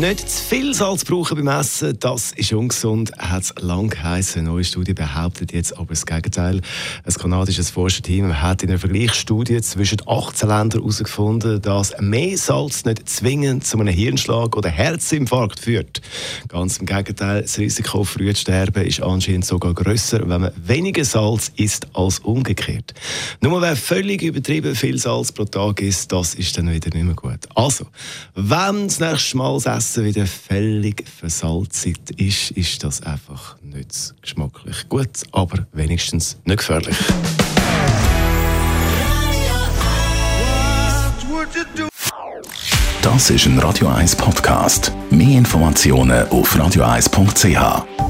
nicht zu viel Salz brauchen beim Essen, das ist ungesund, hat es lang geheißen. Eine neue Studie behauptet jetzt aber das Gegenteil. Ein kanadisches Forscherteam hat in einer Vergleichsstudie zwischen 18 Ländern herausgefunden, dass mehr Salz nicht zwingend zu einem Hirnschlag oder Herzinfarkt führt. Ganz im Gegenteil, das Risiko, früh zu sterben, ist anscheinend sogar grösser, wenn man weniger Salz isst als umgekehrt. Nur wer völlig übertrieben viel Salz pro Tag isst, das ist dann wieder nicht mehr gut. Also, wenn das nächste Mal das Essen wieder völlig versalzt ist, ist das einfach nicht geschmacklich gut, aber wenigstens nicht gefährlich. Das ist ein Radio 1 Podcast. Mehr Informationen auf radio1.ch.